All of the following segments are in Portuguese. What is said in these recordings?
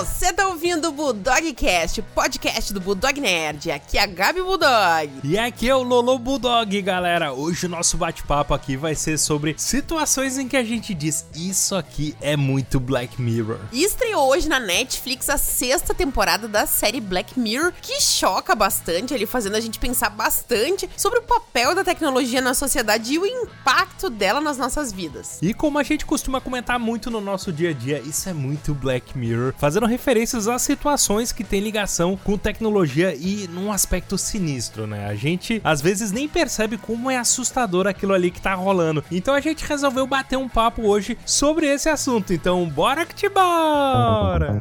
Você tá ouvindo o Bulldogcast, podcast do Bulldog Nerd. Aqui é a Gabi Bulldog. E aqui é o Lolo Bulldog, galera. Hoje o nosso bate-papo aqui vai ser sobre situações em que a gente diz isso aqui é muito Black Mirror. E estreou hoje na Netflix a sexta temporada da série Black Mirror, que choca bastante ali, fazendo a gente pensar bastante sobre o papel da tecnologia na sociedade e o impacto dela nas nossas vidas. E como a gente costuma comentar muito no nosso dia a dia, isso é muito Black Mirror, fazendo referências a situações que têm ligação com tecnologia e num aspecto sinistro, né? A gente às vezes nem percebe como é assustador aquilo ali que tá rolando. Então a gente resolveu bater um papo hoje sobre esse assunto. Então bora que te bora!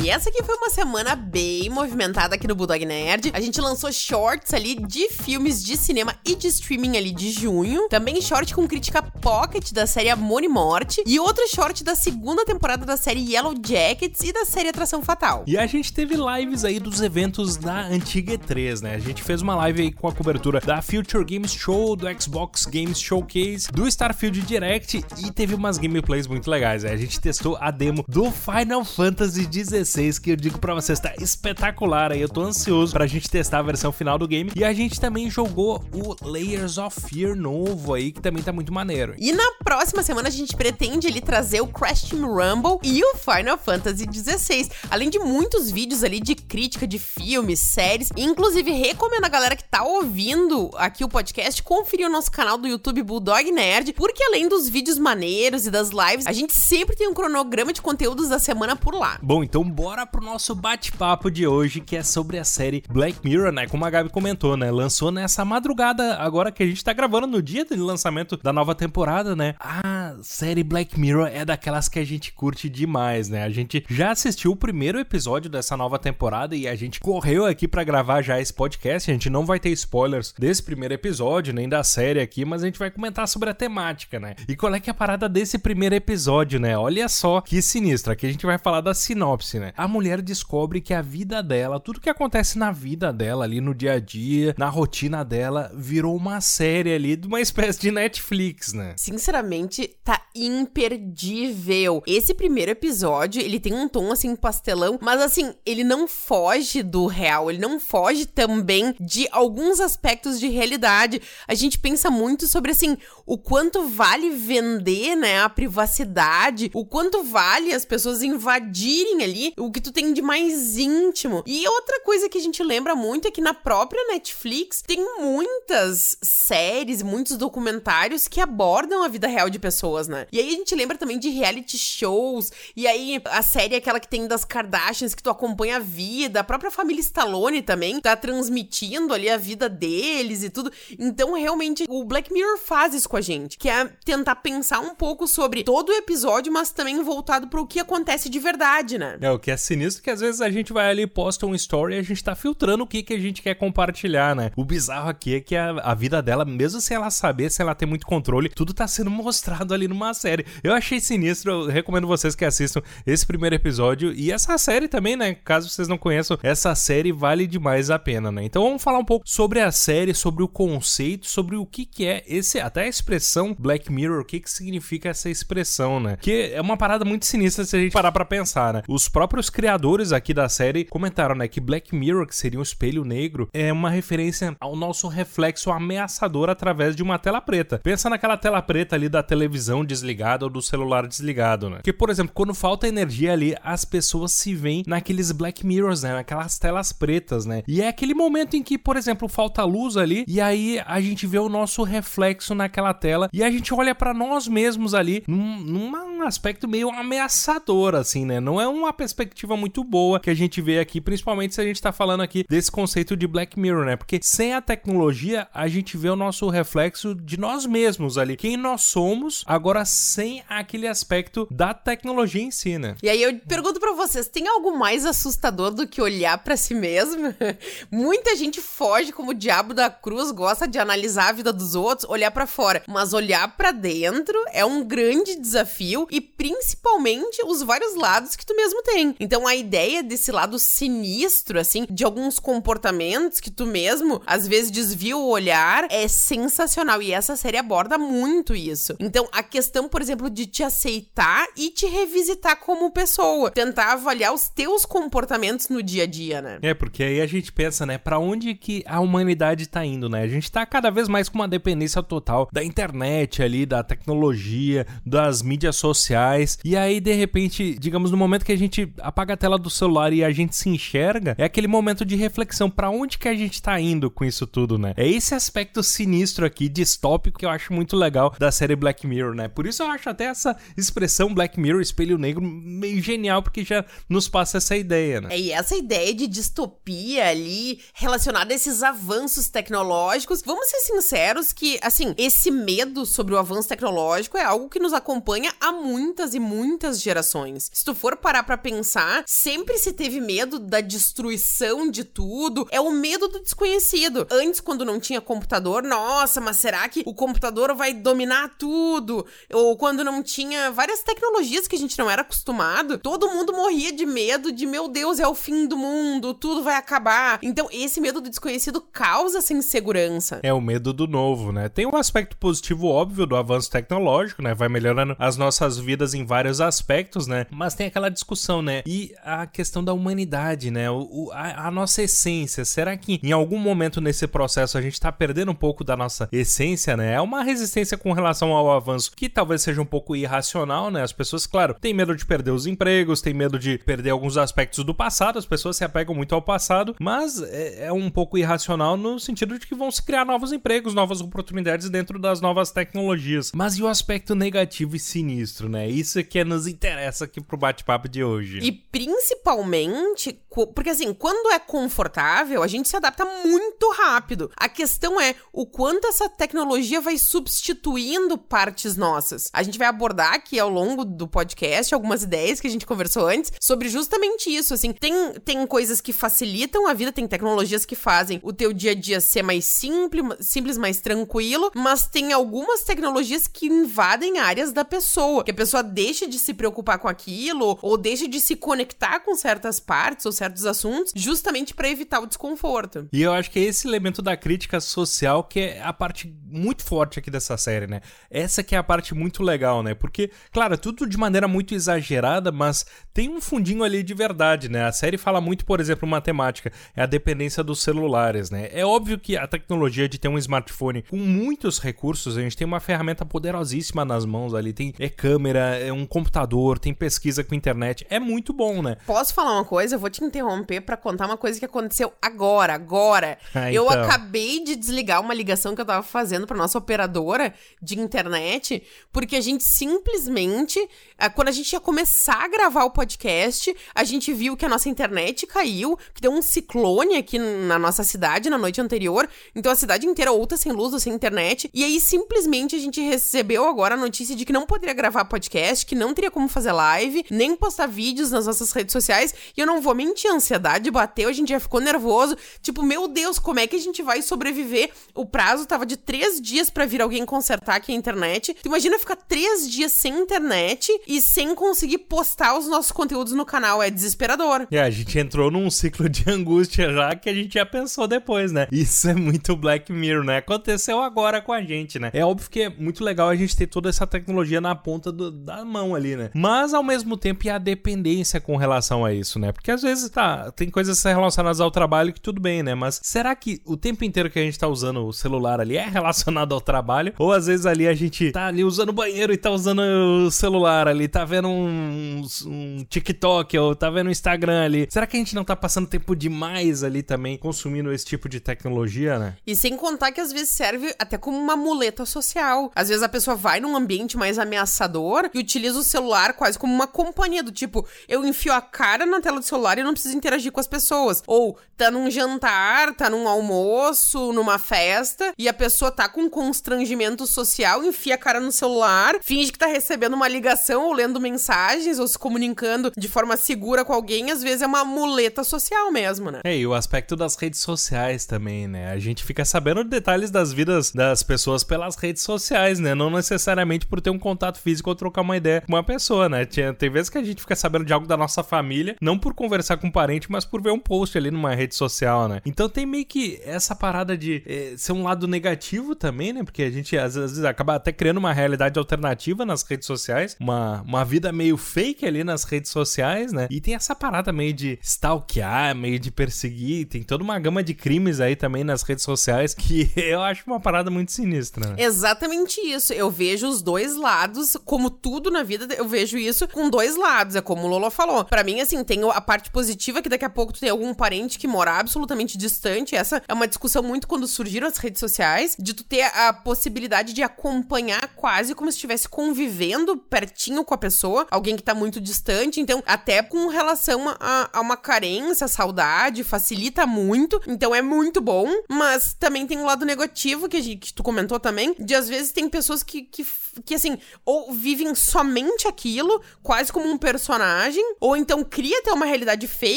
E essa aqui foi uma semana bem movimentada aqui no Bulldog Nerd. A gente lançou shorts ali de filmes de cinema e de streaming ali de junho. Também short com crítica pocket da série Amor e Morte. E outro short da segunda temporada da série Yellow Jackets e da série Atração Fatal. E a gente teve lives aí dos eventos da antiga E3, né? A gente fez uma live aí com a cobertura da Future Games Show, do Xbox Games Showcase, do Starfield Direct e teve umas gameplays muito legais. Né? A gente testou a demo do Final Fantasy XVI que eu digo para vocês, tá espetacular aí. Eu tô ansioso pra gente testar a versão final do game. E a gente também jogou o Layers of Fear novo aí, que também tá muito maneiro. E na próxima semana a gente pretende ali trazer o Crash Team Rumble e o Final Fantasy XVI. Além de muitos vídeos ali de crítica de filmes, séries. Inclusive, recomendo a galera que tá ouvindo aqui o podcast conferir o nosso canal do YouTube Bulldog Nerd, porque além dos vídeos maneiros e das lives, a gente sempre tem um cronograma de conteúdos da semana por lá. Bom, então bora pro nosso bate-papo de hoje, que é sobre a série Black Mirror, né? Como a Gabi comentou, né? Lançou nessa madrugada, agora que a gente tá gravando no dia do lançamento da nova temporada, né? A série Black Mirror é daquelas que a gente curte demais, né? A gente já assistiu o primeiro episódio dessa nova temporada e a gente correu aqui para gravar já esse podcast. A gente não vai ter spoilers desse primeiro episódio, nem da série aqui, mas a gente vai comentar sobre a temática, né? E qual é que é a parada desse primeiro episódio, né? Olha só que sinistro. Aqui a gente vai falar da sinopse, né? Né? A mulher descobre que a vida dela, tudo que acontece na vida dela, ali no dia a dia, na rotina dela, virou uma série ali de uma espécie de Netflix, né? Sinceramente, tá imperdível. Esse primeiro episódio, ele tem um tom assim pastelão, mas assim, ele não foge do real, ele não foge também de alguns aspectos de realidade. A gente pensa muito sobre assim, o quanto vale vender, né, a privacidade, o quanto vale as pessoas invadirem ali o que tu tem de mais íntimo. E outra coisa que a gente lembra muito é que na própria Netflix tem muitas séries, muitos documentários que abordam a vida real de pessoas, né? E aí a gente lembra também de reality shows, e aí a série é aquela que tem das Kardashians que tu acompanha a vida, a própria família Stallone também tá transmitindo ali a vida deles e tudo. Então, realmente, o Black Mirror faz isso com a gente, que é tentar pensar um pouco sobre todo o episódio, mas também voltado para o que acontece de verdade, né? É o que que é sinistro que às vezes a gente vai ali, posta um story e a gente tá filtrando o que, que a gente quer compartilhar, né? O bizarro aqui é que a, a vida dela, mesmo sem ela saber, sem ela ter muito controle, tudo tá sendo mostrado ali numa série. Eu achei sinistro, eu recomendo vocês que assistam esse primeiro episódio e essa série também, né? Caso vocês não conheçam, essa série vale demais a pena, né? Então vamos falar um pouco sobre a série, sobre o conceito, sobre o que que é esse, até a expressão Black Mirror, o que que significa essa expressão, né? Que é uma parada muito sinistra se a gente parar pra pensar, né? Os próprios próprios criadores aqui da série comentaram, né, que Black Mirror, que seria um espelho negro, é uma referência ao nosso reflexo ameaçador através de uma tela preta. Pensa naquela tela preta ali da televisão desligada ou do celular desligado, né? Porque, por exemplo, quando falta energia ali, as pessoas se veem naqueles Black Mirrors, né? Naquelas telas pretas, né? E é aquele momento em que, por exemplo, falta luz ali e aí a gente vê o nosso reflexo naquela tela e a gente olha para nós mesmos ali num, num aspecto meio ameaçador, assim, né? Não é uma perspectiva perspectiva muito boa que a gente vê aqui, principalmente se a gente tá falando aqui desse conceito de Black Mirror, né? Porque sem a tecnologia, a gente vê o nosso reflexo de nós mesmos ali. Quem nós somos, agora sem aquele aspecto da tecnologia em si, né? E aí eu pergunto para vocês, tem algo mais assustador do que olhar para si mesmo? Muita gente foge como o diabo da cruz, gosta de analisar a vida dos outros, olhar para fora, mas olhar para dentro é um grande desafio e principalmente os vários lados que tu mesmo tem. Então a ideia desse lado sinistro, assim, de alguns comportamentos que tu mesmo às vezes desvia o olhar é sensacional. E essa série aborda muito isso. Então, a questão, por exemplo, de te aceitar e te revisitar como pessoa, tentar avaliar os teus comportamentos no dia a dia, né? É, porque aí a gente pensa, né, para onde que a humanidade tá indo, né? A gente tá cada vez mais com uma dependência total da internet ali, da tecnologia, das mídias sociais. E aí, de repente, digamos, no momento que a gente apaga a tela do celular e a gente se enxerga, é aquele momento de reflexão para onde que a gente tá indo com isso tudo, né? É esse aspecto sinistro aqui, distópico, que eu acho muito legal da série Black Mirror, né? Por isso eu acho até essa expressão Black Mirror, espelho negro, meio genial, porque já nos passa essa ideia, né? É, e essa ideia de distopia ali, relacionada a esses avanços tecnológicos, vamos ser sinceros que, assim, esse medo sobre o avanço tecnológico é algo que nos acompanha há muitas e muitas gerações. Se tu for parar pra pensar, sempre se teve medo da destruição de tudo, é o medo do desconhecido. Antes, quando não tinha computador, nossa, mas será que o computador vai dominar tudo? Ou quando não tinha várias tecnologias que a gente não era acostumado, todo mundo morria de medo de, meu Deus, é o fim do mundo, tudo vai acabar. Então, esse medo do desconhecido causa essa insegurança. É o medo do novo, né? Tem um aspecto positivo óbvio do avanço tecnológico, né? Vai melhorando as nossas vidas em vários aspectos, né? Mas tem aquela discussão, né? E a questão da humanidade, né? O, a, a nossa essência. Será que em algum momento nesse processo a gente tá perdendo um pouco da nossa essência, né? É uma resistência com relação ao avanço que talvez seja um pouco irracional, né? As pessoas, claro, têm medo de perder os empregos, têm medo de perder alguns aspectos do passado, as pessoas se apegam muito ao passado, mas é, é um pouco irracional no sentido de que vão se criar novos empregos, novas oportunidades dentro das novas tecnologias. Mas e o aspecto negativo e sinistro, né? Isso é que nos interessa aqui pro bate-papo de hoje. E principalmente, porque assim, quando é confortável, a gente se adapta muito rápido. A questão é o quanto essa tecnologia vai substituindo partes nossas. A gente vai abordar aqui ao longo do podcast algumas ideias que a gente conversou antes sobre justamente isso. Assim, tem, tem coisas que facilitam a vida, tem tecnologias que fazem o teu dia a dia ser mais simples, simples, mais tranquilo, mas tem algumas tecnologias que invadem áreas da pessoa, que a pessoa deixa de se preocupar com aquilo ou deixa de se conectar com certas partes ou certos assuntos, justamente para evitar o desconforto. E eu acho que é esse elemento da crítica social que é a parte muito forte aqui dessa série, né? Essa que é a parte muito legal, né? Porque, claro, é tudo de maneira muito exagerada, mas tem um fundinho ali de verdade, né? A série fala muito, por exemplo, matemática, é a dependência dos celulares, né? É óbvio que a tecnologia de ter um smartphone com muitos recursos, a gente tem uma ferramenta poderosíssima nas mãos ali, tem é câmera, é um computador, tem pesquisa com internet, é muito bom, né? Posso falar uma coisa? Eu vou te interromper para contar uma coisa que aconteceu agora, agora. Ah, então. Eu acabei de desligar uma ligação que eu tava fazendo para nossa operadora de internet, porque a gente simplesmente, ah, quando a gente ia começar a gravar o podcast, a gente viu que a nossa internet caiu, que deu um ciclone aqui na nossa cidade na noite anterior, então a cidade inteira ou tá sem luz ou sem internet, e aí simplesmente a gente recebeu agora a notícia de que não poderia gravar podcast, que não teria como fazer live, nem postar vídeos nas nossas redes sociais, e eu não vou mentir, a ansiedade bateu, a gente já ficou nervoso, tipo, meu Deus, como é que a gente vai sobreviver? O prazo tava de três dias para vir alguém consertar aqui a internet, tu imagina ficar três dias sem internet e sem conseguir postar os nossos conteúdos no canal, é desesperador. É, a gente entrou num ciclo de angústia já que a gente já pensou depois, né? Isso é muito Black Mirror, né? Aconteceu agora com a gente, né? É óbvio que é muito legal a gente ter toda essa tecnologia na ponta do, da mão ali, né? Mas ao mesmo tempo e a dependência com relação a isso, né? Porque às vezes tá, tem coisas relacionadas ao trabalho que tudo bem, né? Mas será que o tempo inteiro que a gente tá usando o celular ali é relacionado ao trabalho? Ou às vezes ali a gente tá ali usando o banheiro e tá usando o celular ali, tá vendo um, um TikTok ou tá vendo o Instagram ali. Será que a gente não tá passando tempo demais ali também consumindo esse tipo de tecnologia, né? E sem contar que às vezes serve até como uma muleta social. Às vezes a pessoa vai num ambiente mais ameaçador e utiliza o celular quase como uma companhia do tipo, eu enfio a cara na tela do celular e não preciso interagir com as pessoas. Ou tá num jantar, tá num almoço, numa festa e a pessoa tá com constrangimento social, enfia a cara no celular, finge que tá recebendo uma ligação ou lendo mensagens ou se comunicando de forma segura com alguém, às vezes é uma muleta social mesmo, né? É, e o aspecto das redes sociais também, né? A gente fica sabendo detalhes das vidas das pessoas pelas redes sociais, né? Não necessariamente por ter um contato físico ou trocar uma ideia com uma pessoa, né? Tem vezes que a gente fica sabendo de algo da nossa família, não por conversar com com um parente, mas por ver um post ali numa rede social, né? Então tem meio que essa parada de é, ser um lado negativo também, né? Porque a gente às vezes acaba até criando uma realidade alternativa nas redes sociais, uma, uma vida meio fake ali nas redes sociais, né? E tem essa parada meio de stalkear, meio de perseguir, tem toda uma gama de crimes aí também nas redes sociais que eu acho uma parada muito sinistra. Né? Exatamente isso. Eu vejo os dois lados, como tudo na vida, eu vejo isso com dois lados. É como o Lolo falou. Para mim, assim, tem a parte positiva que daqui a pouco tu tem algum parente que mora absolutamente distante. Essa é uma discussão muito quando surgiram as redes sociais, de tu ter a possibilidade de acompanhar quase como se estivesse convivendo pertinho com a pessoa, alguém que tá muito distante. Então, até com relação a, a uma carência, saudade, facilita muito. Então é muito bom. Mas também tem um lado negativo que, a gente, que tu comentou também, de às vezes tem pessoas que, que que assim, ou vivem somente aquilo, quase como um personagem, ou então cria até uma realidade fake.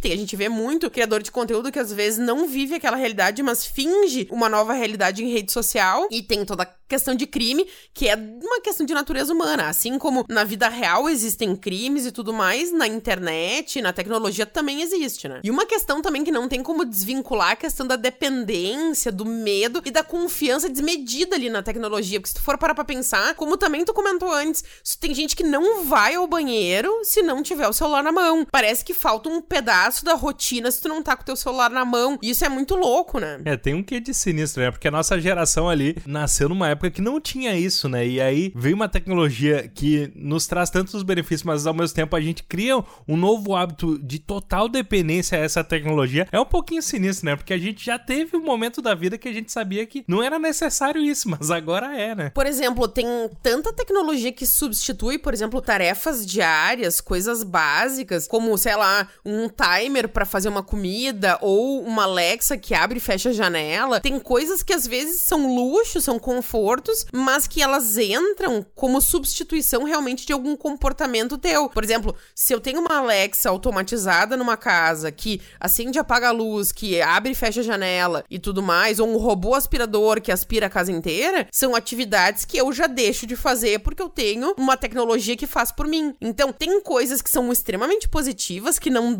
Tem, a gente vê muito criador de conteúdo que às vezes não vive aquela realidade, mas finge uma nova realidade em rede social e tem toda a questão de crime, que é uma questão de natureza humana. Assim como na vida real existem crimes e tudo mais, na internet, na tecnologia também existe, né? E uma questão também que não tem como desvincular a questão da dependência, do medo e da confiança desmedida ali na tecnologia. Porque se tu for parar pra pensar, como também tu comentou antes, tem gente que não vai ao banheiro se não tiver o celular na mão. Parece que falta um pedaço da rotina se tu não tá com o teu celular na mão. E isso é muito louco, né? É, tem um quê de sinistro, né? Porque a nossa geração ali nasceu numa época que não tinha isso, né? E aí veio uma tecnologia que nos traz tantos benefícios, mas ao mesmo tempo a gente cria um novo hábito de total dependência a essa tecnologia. É um pouquinho sinistro, né? Porque a gente já teve um momento da vida que a gente sabia que não era necessário isso, mas agora é, né? Por exemplo, tem tanta tecnologia que substitui, por exemplo, tarefas diárias, coisas básicas, como, sei lá, um timer para fazer uma comida ou uma Alexa que abre e fecha a janela. Tem coisas que às vezes são luxos, são confortos, mas que elas entram como substituição realmente de algum comportamento teu. Por exemplo, se eu tenho uma Alexa automatizada numa casa que acende e apaga a luz, que abre e fecha a janela e tudo mais, ou um robô aspirador que aspira a casa inteira, são atividades que eu já deixo de fazer porque eu tenho uma tecnologia que faz por mim. Então, tem coisas que são extremamente positivas, que não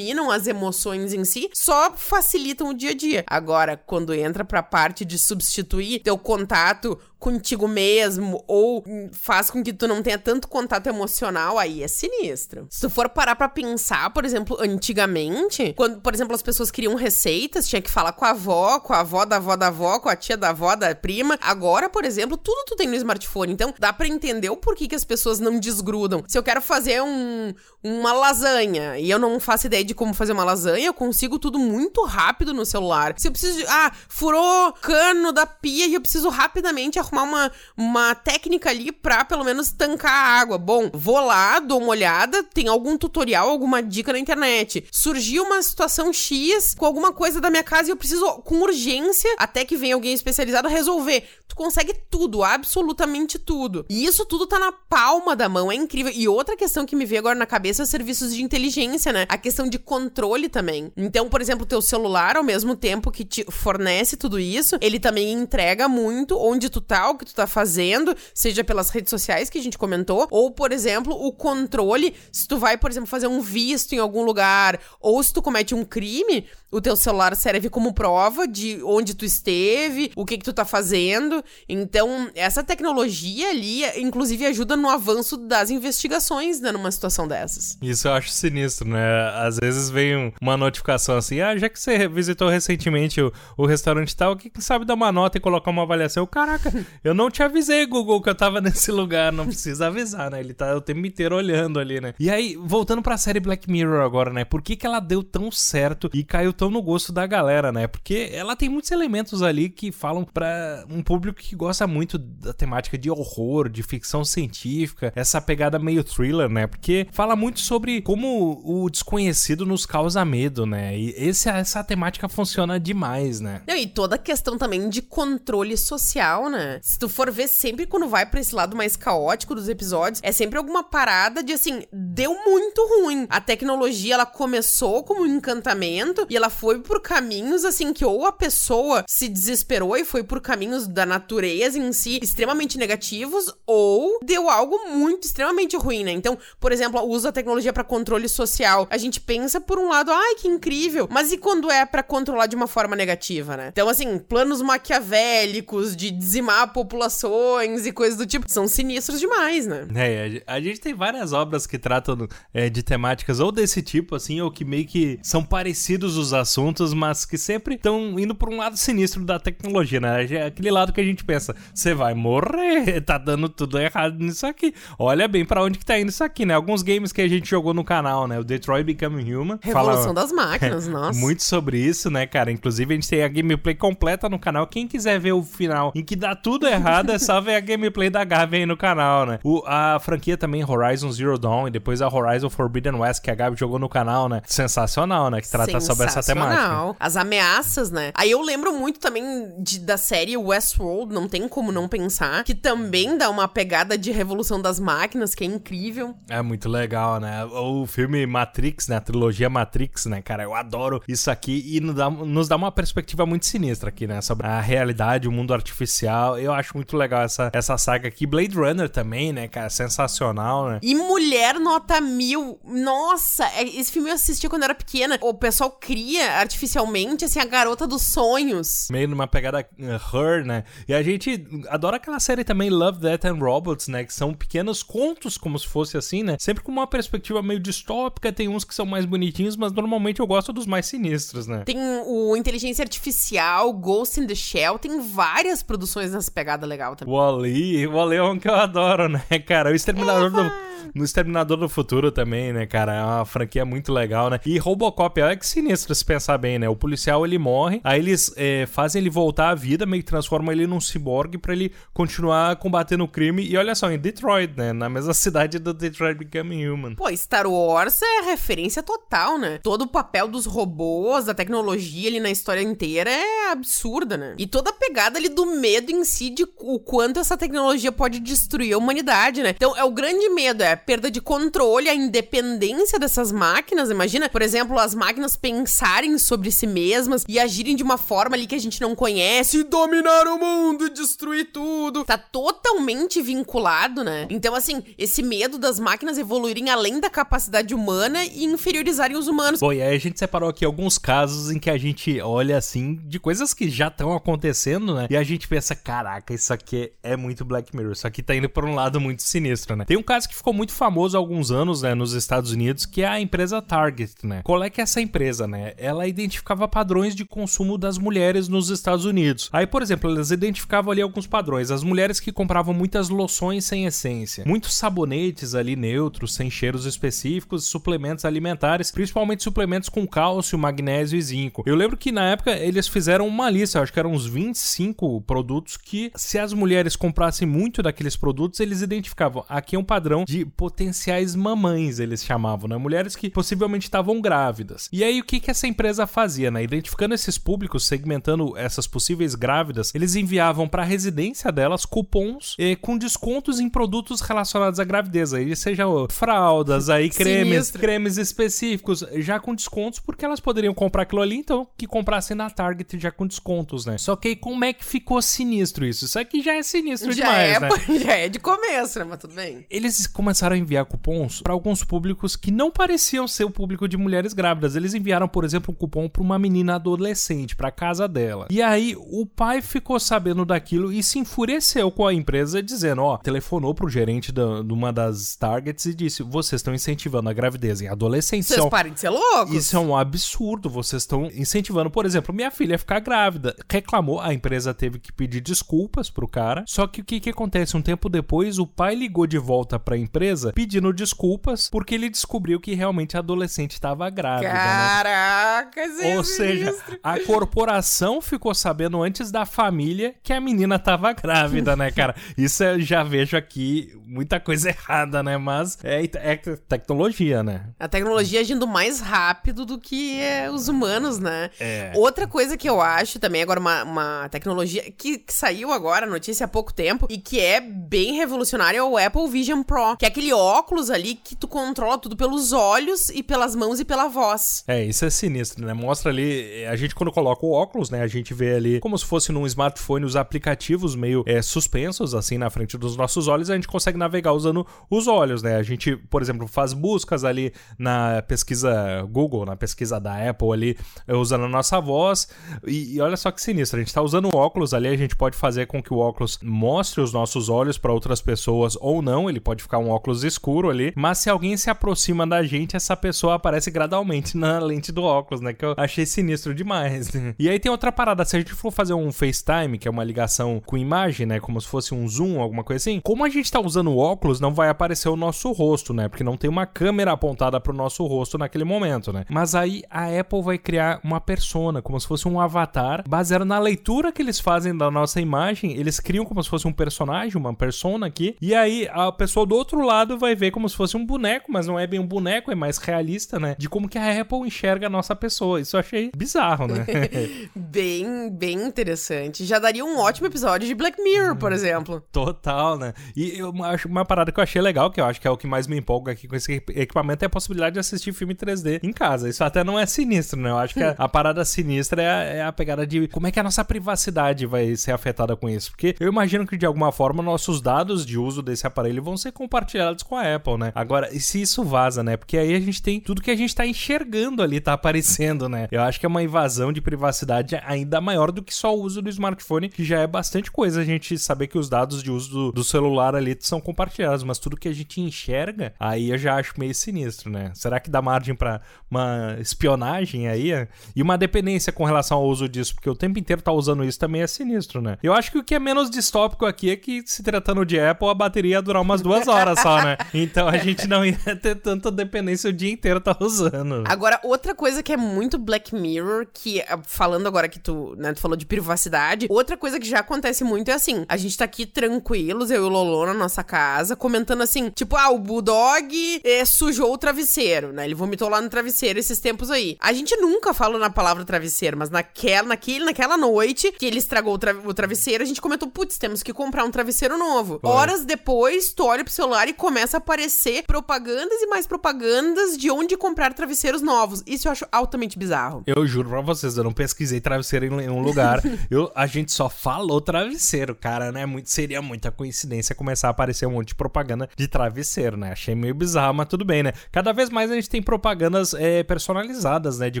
as emoções em si, só facilitam o dia a dia. Agora, quando entra pra parte de substituir teu contato contigo mesmo ou faz com que tu não tenha tanto contato emocional, aí é sinistro. Se tu for parar pra pensar, por exemplo, antigamente, quando, por exemplo, as pessoas queriam receitas, tinha que falar com a avó, com a avó da avó da avó, com a tia da avó, da prima. Agora, por exemplo, tudo tu tem no smartphone. Então, dá para entender o porquê que as pessoas não desgrudam. Se eu quero fazer um, uma lasanha e eu não faço ideia de como fazer uma lasanha, eu consigo tudo muito rápido no celular. Se eu preciso de, ah, furou cano da pia e eu preciso rapidamente arrumar arrumar uma, uma técnica ali pra pelo menos tancar a água. Bom, vou lá, dou uma olhada, tem algum tutorial, alguma dica na internet. Surgiu uma situação X com alguma coisa da minha casa e eu preciso, com urgência, até que venha alguém especializado, resolver. Tu consegue tudo, absolutamente tudo. E isso tudo tá na palma da mão, é incrível. E outra questão que me veio agora na cabeça é serviços de inteligência, né? A questão de controle também. Então, por exemplo, teu celular, ao mesmo tempo que te fornece tudo isso, ele também entrega muito onde tu tá, que tu tá fazendo, seja pelas redes sociais que a gente comentou, ou, por exemplo, o controle, se tu vai, por exemplo, fazer um visto em algum lugar, ou se tu comete um crime, o teu celular serve como prova de onde tu esteve, o que que tu tá fazendo. Então, essa tecnologia ali, inclusive, ajuda no avanço das investigações, né, numa situação dessas. Isso eu acho sinistro, né? Às vezes vem uma notificação assim, ah, já que você visitou recentemente o, o restaurante tal, quem sabe dar uma nota e colocar uma avaliação? Caraca, eu não te avisei, Google, que eu tava nesse lugar, não precisa avisar, né? Ele tá o tempo inteiro olhando ali, né? E aí, voltando pra série Black Mirror agora, né? Por que que ela deu tão certo e caiu tão no gosto da galera, né? Porque ela tem muitos elementos ali que falam para um público que gosta muito da temática de horror, de ficção científica, essa pegada meio thriller, né? Porque fala muito sobre como o desconhecido nos causa medo, né? E esse, essa temática funciona demais, né? E toda a questão também de controle social, né? Se tu for ver sempre quando vai para esse lado mais caótico dos episódios, é sempre alguma parada de assim, deu muito ruim. A tecnologia ela começou como um encantamento e ela foi por caminhos assim que ou a pessoa se desesperou e foi por caminhos da natureza em si extremamente negativos, ou deu algo muito extremamente ruim, né? Então, por exemplo, o uso da tecnologia para controle social. A gente pensa por um lado, ai, que incrível. Mas e quando é para controlar de uma forma negativa, né? Então, assim, planos maquiavélicos de dizimar populações e coisas do tipo são sinistros demais, né? É, a gente tem várias obras que tratam é, de temáticas ou desse tipo, assim, ou que meio que são parecidos os assuntos, mas que sempre estão indo por um lado sinistro da tecnologia, né? É aquele lado que a gente pensa, você vai morrer, tá dando tudo errado nisso aqui. Olha bem para onde que tá indo isso aqui, né? Alguns games que a gente jogou no canal, né? O Detroit Become Human. Revolução fala, das máquinas, nossa. Muito sobre isso, né, cara? Inclusive, a gente tem a gameplay completa no canal. Quem quiser ver o final em que dá tudo errado, é só ver a gameplay da Gabi aí no canal, né? O, a franquia também Horizon Zero Dawn e depois a Horizon Forbidden West que a Gabi jogou no canal, né? Sensacional, né? Que trata sobre essa temática. As ameaças, né? Aí eu lembro muito também de, da série Westworld, não tem como não pensar, que também dá uma pegada de revolução das máquinas, que é incrível. É muito legal, né? O filme Matrix, né? A trilogia Matrix, né, cara? Eu adoro isso aqui e nos dá, nos dá uma perspectiva muito sinistra aqui, né? Sobre a realidade, o mundo artificial. Eu acho muito legal essa, essa saga aqui. Blade Runner também, né, cara? Sensacional, né? E Mulher Nota Mil. Nossa, é, esse filme eu assisti quando eu era pequena. O pessoal cria artificialmente, assim, a garota dos sonhos. Meio numa pegada uh, Her, né? E a gente adora aquela série também Love, Death and Robots, né? Que são pequenos contos, como se fosse assim, né? Sempre com uma perspectiva meio distópica. Tem uns que são mais bonitinhos, mas normalmente eu gosto dos mais sinistros, né? Tem o Inteligência Artificial, Ghost in the Shell. Tem várias produções nessa pegada legal também. O Ali, o Ali é um que eu adoro, né, cara? O Exterminador Eva. do no Exterminador do Futuro também, né, cara? É uma franquia muito legal, né? E Robocop, olha que sinistro se pensar bem, né? O policial ele morre, aí eles é, fazem ele voltar à vida, meio que transformam ele num ciborgue para ele continuar combatendo o crime. E olha só, em Detroit, né? Na mesma cidade do Detroit Become Human. Pô, Star Wars é referência total, né? Todo o papel dos robôs, da tecnologia ali na história inteira é absurda, né? E toda a pegada ali do medo em si de o quanto essa tecnologia pode destruir a humanidade, né? Então, é o grande medo, é a perda de controle, a independência dessas máquinas. Imagina, por exemplo, as máquinas pensarem sobre si mesmas e agirem de uma forma ali que a gente não conhece e dominar o mundo, destruir tudo. Tá totalmente vinculado, né? Então, assim, esse medo das máquinas evoluírem além da capacidade humana e inferiorizarem os humanos. Bom, e aí a gente separou aqui alguns casos em que a gente olha assim de coisas que já estão acontecendo, né? E a gente pensa, caraca, isso aqui é muito Black Mirror. Isso aqui tá indo por um lado muito sinistro, né? Tem um caso que ficou muito famoso há alguns anos, né, nos Estados Unidos, que é a empresa Target, né? Qual é que é essa empresa, né? Ela identificava padrões de consumo das mulheres nos Estados Unidos. Aí, por exemplo, elas identificavam ali alguns padrões. As mulheres que compravam muitas loções sem essência, muitos sabonetes ali neutros, sem cheiros específicos, suplementos alimentares, principalmente suplementos com cálcio, magnésio e zinco. Eu lembro que na época eles fizeram uma lista, acho que eram uns 25 produtos que se as mulheres comprassem muito daqueles produtos, eles identificavam aqui é um padrão de potenciais mamães, eles chamavam, né? Mulheres que possivelmente estavam grávidas. E aí o que que essa empresa fazia, né? Identificando esses públicos, segmentando essas possíveis grávidas, eles enviavam para a residência delas cupons eh, com descontos em produtos relacionados à gravidez, aí seja fraldas, aí cremes, cremes específicos, já com descontos porque elas poderiam comprar aquilo ali, então que comprassem na Target já com descontos, né? Só que aí como é que ficou sinistro isso? Isso aqui já é sinistro já demais, é, né? Já é de começo, né? Mas tudo bem. Eles começaram a enviar cupons para alguns públicos que não pareciam ser o público de mulheres grávidas. Eles enviaram, por exemplo, um cupom para uma menina adolescente, para casa dela. E aí o pai ficou sabendo daquilo e se enfureceu com a empresa, dizendo: ó, telefonou pro gerente da, de uma das targets e disse: vocês estão incentivando a gravidez em adolescentes. Vocês parem de ser loucos. Isso é um absurdo. Vocês estão incentivando, por exemplo, minha filha a ficar grávida. Reclamou, a empresa teve que pedir desculpas pro cara. Só que o que, que acontece? Um tempo depois, o pai ligou de volta pra empresa empresa pedindo desculpas porque ele descobriu que realmente a adolescente estava grávida. Né? Caraca, né? Ou seja, a corporação ficou sabendo antes da família que a menina estava grávida, né, cara? Isso eu já vejo aqui muita coisa errada, né? Mas é, é tecnologia, né? A tecnologia agindo mais rápido do que é, os humanos, né? É. Outra coisa que eu acho também, agora, uma, uma tecnologia que, que saiu agora, notícia há pouco tempo, e que é bem revolucionária é o Apple Vision Pro, que é aquele óculos ali que tu controla tudo pelos olhos e pelas mãos e pela voz. É, isso é sinistro. né? Mostra ali, a gente quando coloca o óculos, né? A gente vê ali como se fosse num smartphone os aplicativos meio é, suspensos, assim, na frente dos nossos olhos, a gente consegue navegar usando os olhos, né? A gente, por exemplo, faz buscas ali na pesquisa Google, na pesquisa da Apple ali, eh, usando a nossa voz. E, e olha só que sinistro, a gente tá usando o óculos ali, a gente pode fazer com que o óculos mostre os nossos olhos para outras pessoas ou não, ele pode ficar um óculos escuro ali, mas se alguém se aproxima da gente, essa pessoa aparece gradualmente na lente do óculos, né? Que eu achei sinistro demais. E aí tem outra parada, se a gente for fazer um FaceTime, que é uma ligação com imagem, né? Como se fosse um zoom, alguma coisa assim, como a gente tá usando o óculos, não vai aparecer o nosso rosto, né? Porque não tem uma câmera apontada pro nosso rosto naquele momento, né? Mas aí a Apple vai criar uma persona, como se fosse um avatar, baseado na leitura que eles fazem da nossa imagem, eles criam como se fosse um personagem, uma persona aqui, e aí a pessoa do outro lado vai ver como se fosse um boneco, mas não é bem um boneco, é mais realista, né? De como que a Apple enxerga a nossa pessoa. Isso eu achei bizarro, né? bem, bem interessante. Já daria um ótimo episódio de Black Mirror, por exemplo. Total, né? E eu acho uma parada que eu achei legal, que eu acho que é o que mais me empolga aqui com esse equipamento, é a possibilidade de assistir filme 3D em casa. Isso até não é sinistro, né? Eu acho que a, a parada sinistra é a, é a, pegada de como é que a nossa privacidade vai ser afetada com isso. Porque eu imagino que de alguma forma nossos dados de uso desse aparelho vão ser compartilhados com a Apple, né? Agora, e se isso vaza, né? Porque aí a gente tem tudo que a gente tá enxergando ali, tá aparecendo, né? Eu acho que é uma invasão de privacidade ainda maior do que só o uso do smartphone, que já é bastante coisa a gente saber que os dados de uso do, do celular ali são compartilhados, mas tudo que a gente enxerga, aí eu já acho meio sinistro, né? Será que dá margem para uma espionagem aí? E uma dependência com relação ao uso disso, porque o tempo inteiro tá usando isso também é sinistro, né? Eu acho que o que é menos distópico aqui é que, se tratando de Apple, a bateria ia durar umas duas horas só, né? Então a gente não ia ter tanta dependência o dia inteiro tá usando. Agora, outra coisa que é muito Black Mirror, que ah, falando agora que tu, né, tu falou de privacidade, outra coisa que já acontece muito é assim, a gente tá aqui tranquilos, eu e o Lolo na nossa casa, comentando assim, tipo, ah, o Bulldog é, sujou o travesseiro, né? Ele vomitou lá no travesseiro esses tempos aí. A gente nunca fala na palavra travesseiro, mas naquela, naquele, naquela noite que ele estragou o, tra o travesseiro, a gente comentou, putz, temos que comprar um travesseiro novo. Foi. Horas depois, tu olha pro celular e começa a aparecer propagandas e mais propagandas de onde comprar travesseiros novos. Isso eu acho altamente bizarro. Eu juro pra vocês, eu não pesquisei travesseiro em nenhum lugar. eu, a gente só falou travesseiro, cara, né? Muito, seria muita coincidência começar a aparecer um monte de propaganda de travesseiro, né? Achei meio bizarro, mas tudo bem, né? Cada vez mais a gente tem propagandas é, personalizadas, né? De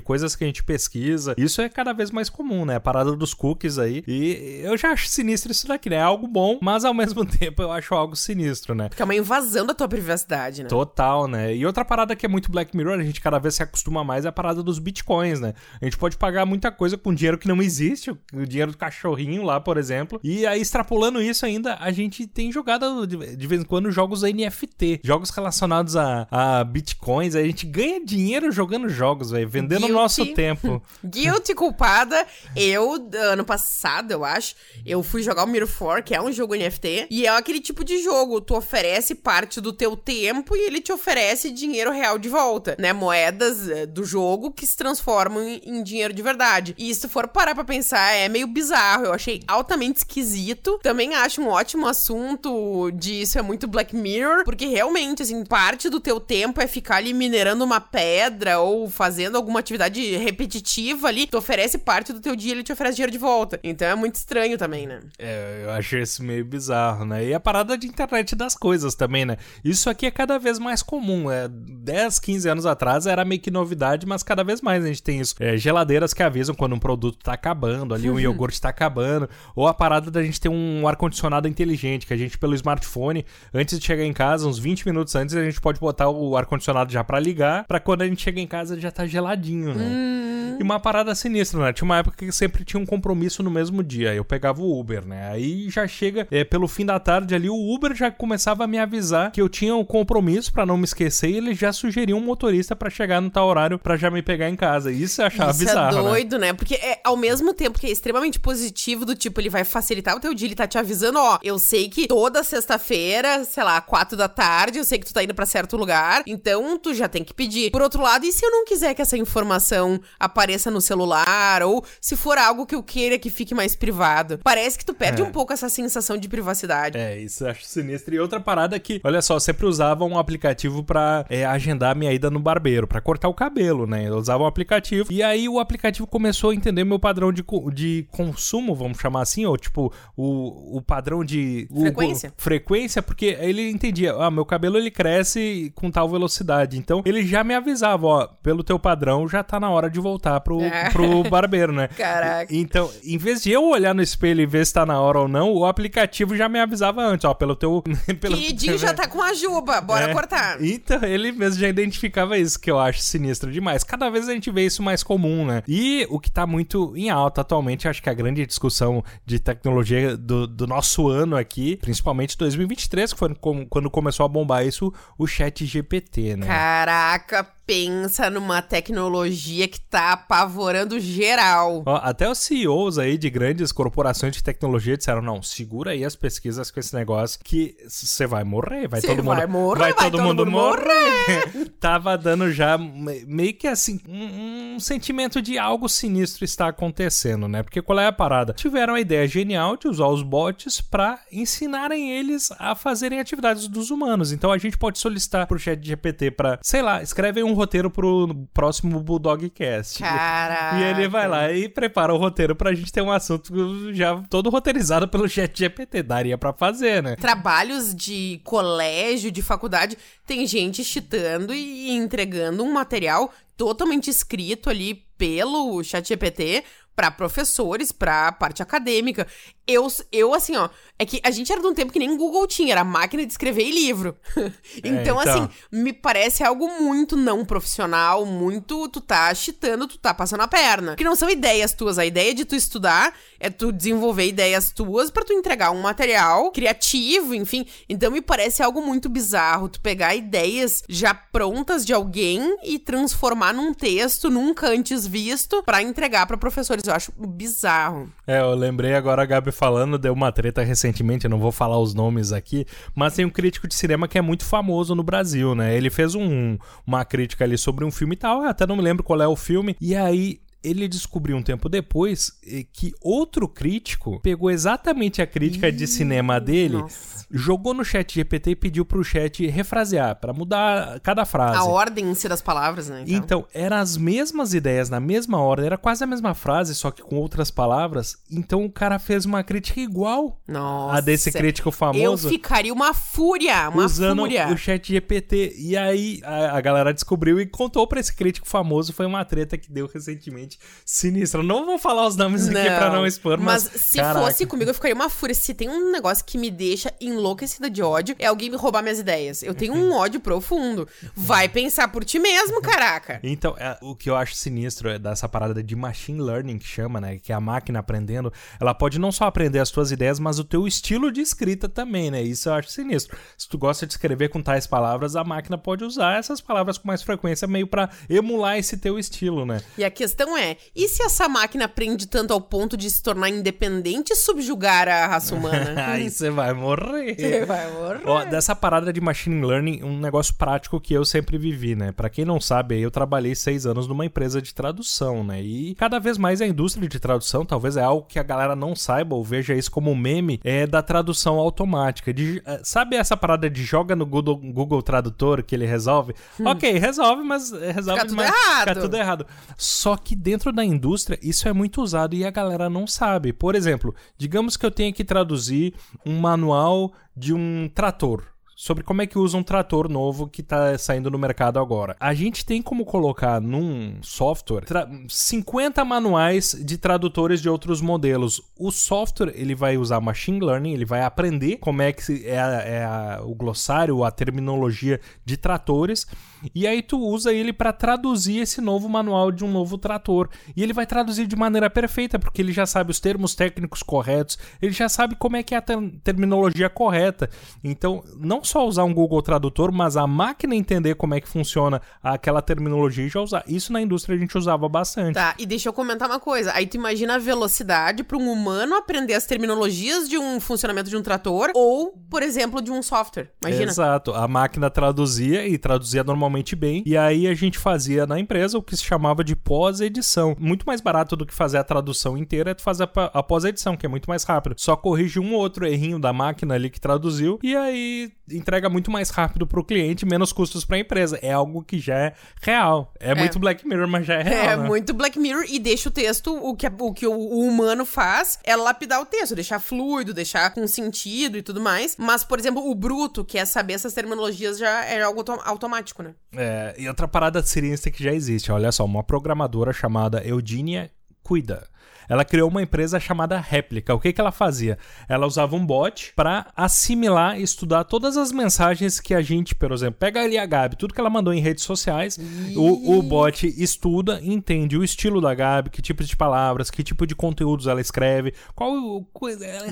coisas que a gente pesquisa. Isso é cada vez mais comum, né? A parada dos cookies aí. E eu já acho sinistro isso daqui, né? É algo bom, mas ao mesmo tempo eu acho algo sinistro, né? Porque é uma invasão da tua privacidade, né? Total, né? E outra parada que é muito Black Mirror, a gente cada vez se acostuma mais é a parada dos bitcoins, né? A gente pode pagar muita coisa com dinheiro que não existe, o dinheiro do cachorrinho lá, por exemplo. E aí, extrapolando isso ainda, a gente tem jogado de vez em quando jogos NFT, jogos relacionados a, a bitcoins. A gente ganha dinheiro jogando jogos, velho, vendendo o nosso tempo. Guilty culpada. Eu, ano passado, eu acho, eu fui jogar o Mirror 4, que é um jogo NFT, e é aquele tipo de jogo, tu oferece parte do teu tempo e ele te oferece dinheiro real de volta, né? Moedas eh, do jogo que se transformam em dinheiro de verdade. E se for parar pra pensar, é meio bizarro. Eu achei altamente esquisito. Também acho um ótimo assunto de isso é muito Black Mirror, porque realmente, assim, parte do teu tempo é ficar ali minerando uma pedra ou fazendo alguma atividade repetitiva ali. Tu oferece parte do teu dia, ele te oferece dinheiro de volta. Então é muito estranho também, né? É, eu achei isso meio bizarro, né? E a parada de internet das coisas também, né? Isso aqui é cada vez mais comum. É 10, 15 anos atrás era meio que novidade, mas cada vez mais a gente tem isso. É, geladeiras que avisam quando um produto tá acabando, ali um iogurte tá acabando, ou a parada da gente ter um ar-condicionado inteligente, que a gente pelo smartphone, antes de chegar em casa, uns 20 minutos antes, a gente pode botar o ar-condicionado já para ligar, para quando a gente chega em casa já tá geladinho, né? Hum. E uma parada sinistra, né? Tinha uma época que sempre tinha um compromisso no mesmo dia. Eu pegava o Uber, né? Aí já chega, é, pelo fim da tarde ali, o Uber já começava a me avisar que eu tinha um compromisso para não me esquecer e ele já sugeria um motorista para chegar no tal horário para já me pegar em casa. Isso eu achava Isso é bizarro. É doido, né? né? Porque é ao mesmo tempo que é extremamente positivo, do tipo, ele vai facilitar o teu dia, ele tá te avisando, ó, eu sei que toda sexta-feira, sei lá, quatro da tarde, eu sei que tu tá indo para certo lugar, então tu já tem que pedir. Por outro lado, e se eu não quiser que essa informação apareça no celular, ou se for algo que eu queira que fique mais privado? Parece que tu perde é. um pouco essa sensação de privacidade. É, isso eu acho sinistro. E outra parada que, olha só, eu sempre usava um aplicativo para é, agendar minha ida no barbeiro, para cortar o cabelo, né? Eu usava o aplicativo. E aí o aplicativo começou a entender meu padrão de, de consumo, vamos chamar assim, ou tipo, o, o padrão de. Frequência. O, frequência, porque ele entendia, ah, meu cabelo ele cresce com tal velocidade. Então ele já me avisava, ó, pelo teu padrão já tá na hora de voltar pro, é. pro barbeiro, né? Caraca. Então, em vez de eu olhar no espelho e ver se tá na hora ou não, o aplicativo já me avisava antes, ó, pelo teu. pelo já tá com a juba, bora é. cortar. Então, ele mesmo já identificava isso, que eu acho sinistro demais. Cada vez a gente vê isso mais comum, né? E o que tá muito em alta atualmente, acho que a grande discussão de tecnologia do, do nosso ano aqui, principalmente 2023, que foi quando começou a bombar isso, o chat GPT, né? Caraca, pensa numa tecnologia que tá apavorando geral. Ó, até os CEOs aí de grandes corporações de tecnologia disseram: não, segura aí as pesquisas com esse negócio que você vai morrer, vai cê todo vai mundo. Morrer, vai, vai todo, todo, mundo, morrer. morrer. Tava dando já meio que assim, um, um, sentimento de algo sinistro está acontecendo, né? Porque qual é a parada? Tiveram a ideia genial de usar os bots para ensinarem eles a fazerem atividades dos humanos. Então a gente pode solicitar pro chat GPT para, sei lá, escreve um um roteiro pro próximo Bulldogcast. Caraca. E ele vai lá e prepara o roteiro pra gente ter um assunto já todo roteirizado pelo chat GPT. Daria pra fazer, né? Trabalhos de colégio, de faculdade, tem gente chitando e entregando um material totalmente escrito ali pelo chat GPT para professores, para parte acadêmica. Eu, eu, assim, ó, é que a gente era de um tempo que nem Google tinha, era máquina de escrever e livro. então, é, então, assim, me parece algo muito não profissional, muito. Tu tá chitando, tu tá passando a perna. Que não são ideias tuas. A ideia de tu estudar é tu desenvolver ideias tuas para tu entregar um material criativo, enfim. Então, me parece algo muito bizarro tu pegar ideias já prontas de alguém e transformar num texto nunca antes visto para entregar para professores. Eu acho bizarro. É, eu lembrei agora a Gabi falando, deu uma treta recentemente, eu não vou falar os nomes aqui, mas tem um crítico de cinema que é muito famoso no Brasil, né? Ele fez um, uma crítica ali sobre um filme e tal, até não me lembro qual é o filme, e aí ele descobriu um tempo depois eh, que outro crítico pegou exatamente a crítica Ih, de cinema dele, nossa. jogou no chat GPT e pediu pro chat refrasear, para mudar cada frase. A ordem em si das palavras, né? Então. então, eram as mesmas ideias na mesma ordem, era quase a mesma frase, só que com outras palavras. Então o cara fez uma crítica igual nossa. a desse crítico famoso. Eu ficaria uma fúria, uma usando fúria. o chat GPT. E aí a, a galera descobriu e contou para esse crítico famoso, foi uma treta que deu recentemente sinistra. Não vou falar os nomes não, aqui pra não expor, mas. Mas se caraca. fosse comigo, eu ficaria uma fúria. Se tem um negócio que me deixa enlouquecida de ódio, é alguém me roubar minhas ideias. Eu tenho um ódio profundo. Vai pensar por ti mesmo, caraca. Então, é, o que eu acho sinistro é dessa parada de machine learning que chama, né? Que é a máquina aprendendo. Ela pode não só aprender as tuas ideias, mas o teu estilo de escrita também, né? Isso eu acho sinistro. Se tu gosta de escrever com tais palavras, a máquina pode usar essas palavras com mais frequência, meio para emular esse teu estilo, né? E a questão é é: e se essa máquina aprende tanto ao ponto de se tornar independente e subjugar a raça humana? Aí você vai morrer. Você vai morrer. Ó, dessa parada de machine learning, um negócio prático que eu sempre vivi, né? Para quem não sabe, eu trabalhei seis anos numa empresa de tradução, né? E cada vez mais a indústria de tradução, talvez é algo que a galera não saiba ou veja isso como meme, é da tradução automática. De, eh, sabe essa parada de joga no Google, Google Tradutor que ele resolve? Hum. Ok, resolve, mas resolve fica tudo errado. Fica tudo errado. Só que dentro dentro da indústria, isso é muito usado e a galera não sabe. Por exemplo, digamos que eu tenha que traduzir um manual de um trator sobre como é que usa um trator novo que está saindo no mercado agora. A gente tem como colocar num software 50 manuais de tradutores de outros modelos. O software ele vai usar machine learning, ele vai aprender como é que é, a, é a, o glossário, a terminologia de tratores, e aí tu usa ele para traduzir esse novo manual de um novo trator. E ele vai traduzir de maneira perfeita, porque ele já sabe os termos técnicos corretos, ele já sabe como é que é a ter terminologia correta. Então, não só usar um Google Tradutor, mas a máquina entender como é que funciona aquela terminologia e já usar. Isso na indústria a gente usava bastante. Tá, e deixa eu comentar uma coisa. Aí tu imagina a velocidade para um humano aprender as terminologias de um funcionamento de um trator ou, por exemplo, de um software. Imagina. Exato. A máquina traduzia e traduzia normalmente bem. E aí a gente fazia na empresa o que se chamava de pós-edição. Muito mais barato do que fazer a tradução inteira é tu fazer a pós-edição, que é muito mais rápido. Só corrige um ou outro errinho da máquina ali que traduziu e aí entrega muito mais rápido pro cliente, menos custos pra empresa. É algo que já é real. É, é. muito Black Mirror, mas já é real. É né? muito Black Mirror e deixa o texto, o que, o que o, o humano faz é lapidar o texto, deixar fluido, deixar com sentido e tudo mais. Mas, por exemplo, o bruto, que é saber essas terminologias, já é algo automático, né? É, e outra parada cirínica que já existe, olha só, uma programadora chamada Eugenia Cuida ela criou uma empresa chamada Réplica. O que, que ela fazia? Ela usava um bot para assimilar e estudar todas as mensagens que a gente, por exemplo, pega ali a Gabi, tudo que ela mandou em redes sociais, o, o bot estuda, entende o estilo da Gabi, que tipo de palavras, que tipo de conteúdos ela escreve, qual.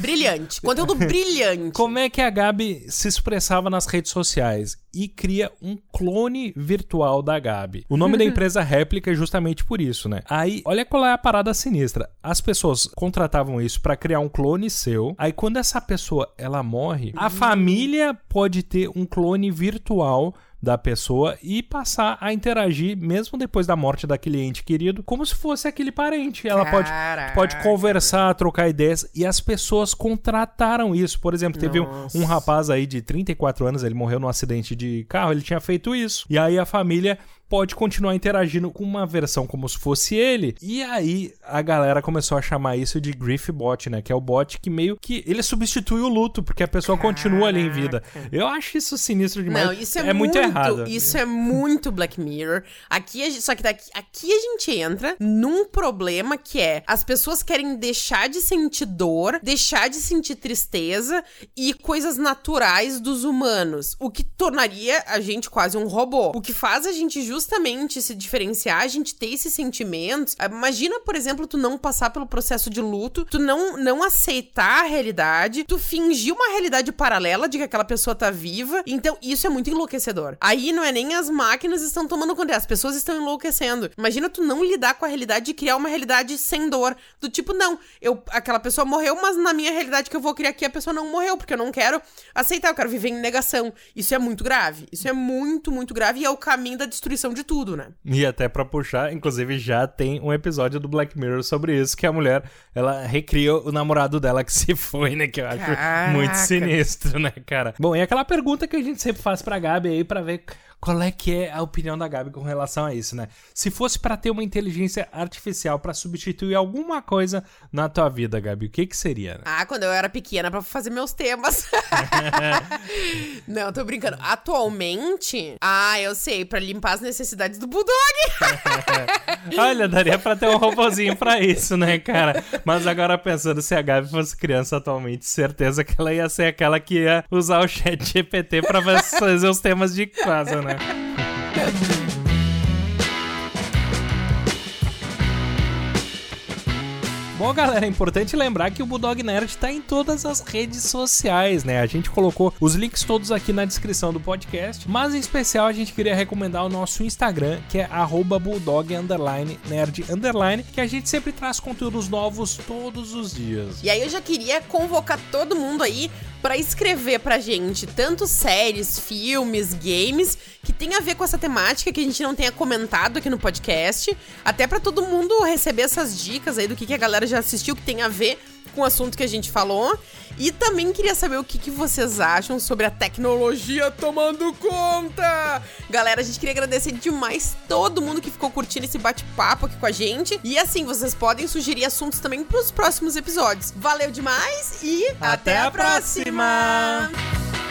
Brilhante. Conteúdo brilhante. Como é que a Gabi se expressava nas redes sociais? e cria um clone virtual da Gabi. O nome da empresa Réplica é justamente por isso, né? Aí, olha qual é a parada sinistra. As pessoas contratavam isso para criar um clone seu. Aí quando essa pessoa ela morre, a família pode ter um clone virtual da pessoa e passar a interagir, mesmo depois da morte daquele ente querido, como se fosse aquele parente. Ela pode, pode conversar, trocar ideias, e as pessoas contrataram isso. Por exemplo, teve um, um, rapaz aí de 34 anos, ele morreu num acidente de carro, ele tinha feito isso. E aí a família pode continuar interagindo com uma versão como se fosse ele. E aí a galera começou a chamar isso de Grief Bot, né? Que é o bot que meio que ele substitui o luto, porque a pessoa Caraca. continua ali em vida. Eu acho isso sinistro demais. Não, isso é, é muito, muito, errado. Isso é muito Black Mirror. Aqui gente, só que daqui, aqui a gente entra num problema que é as pessoas querem deixar de sentir dor, deixar de sentir tristeza e coisas naturais dos humanos, o que tornaria a gente quase um robô. O que faz a gente justamente justamente se diferenciar, a gente ter esses sentimentos. Ah, imagina, por exemplo, tu não passar pelo processo de luto, tu não, não aceitar a realidade, tu fingir uma realidade paralela de que aquela pessoa tá viva. Então, isso é muito enlouquecedor. Aí não é nem as máquinas estão tomando conta, as pessoas estão enlouquecendo. Imagina tu não lidar com a realidade e criar uma realidade sem dor. Do tipo, não, eu aquela pessoa morreu, mas na minha realidade que eu vou criar aqui a pessoa não morreu, porque eu não quero aceitar, eu quero viver em negação. Isso é muito grave. Isso é muito, muito grave e é o caminho da destruição de tudo, né? E até para puxar, inclusive já tem um episódio do Black Mirror sobre isso, que a mulher, ela recria o namorado dela que se foi, né? Que eu acho Caraca. muito sinistro, né, cara? Bom, e aquela pergunta que a gente sempre faz pra Gabi aí pra ver avec qual é que é a opinião da Gabi com relação a isso, né? Se fosse para ter uma inteligência artificial para substituir alguma coisa na tua vida, Gabi, o que que seria? Né? Ah, quando eu era pequena para fazer meus temas. Não, tô brincando. Atualmente, ah, eu sei, para limpar as necessidades do Bulldog. Olha, daria para ter um robozinho para isso, né, cara? Mas agora pensando se a Gabi fosse criança atualmente, certeza que ela ia ser aquela que ia usar o chat GPT para fazer os temas de casa, né? Né? Bom, galera, é importante lembrar que o Bulldog Nerd está em todas as redes sociais, né? A gente colocou os links todos aqui na descrição do podcast, mas em especial a gente queria recomendar o nosso Instagram, que é bulldog nerd que a gente sempre traz conteúdos novos todos os dias. E aí eu já queria convocar todo mundo aí para escrever pra gente tanto séries, filmes, games que tem a ver com essa temática que a gente não tenha comentado aqui no podcast, até para todo mundo receber essas dicas aí do que, que a galera já assistiu que tem a ver com o assunto que a gente falou. E também queria saber o que, que vocês acham sobre a tecnologia tomando conta. Galera, a gente queria agradecer demais todo mundo que ficou curtindo esse bate-papo aqui com a gente. E assim, vocês podem sugerir assuntos também para os próximos episódios. Valeu demais e até, até a próxima. próxima.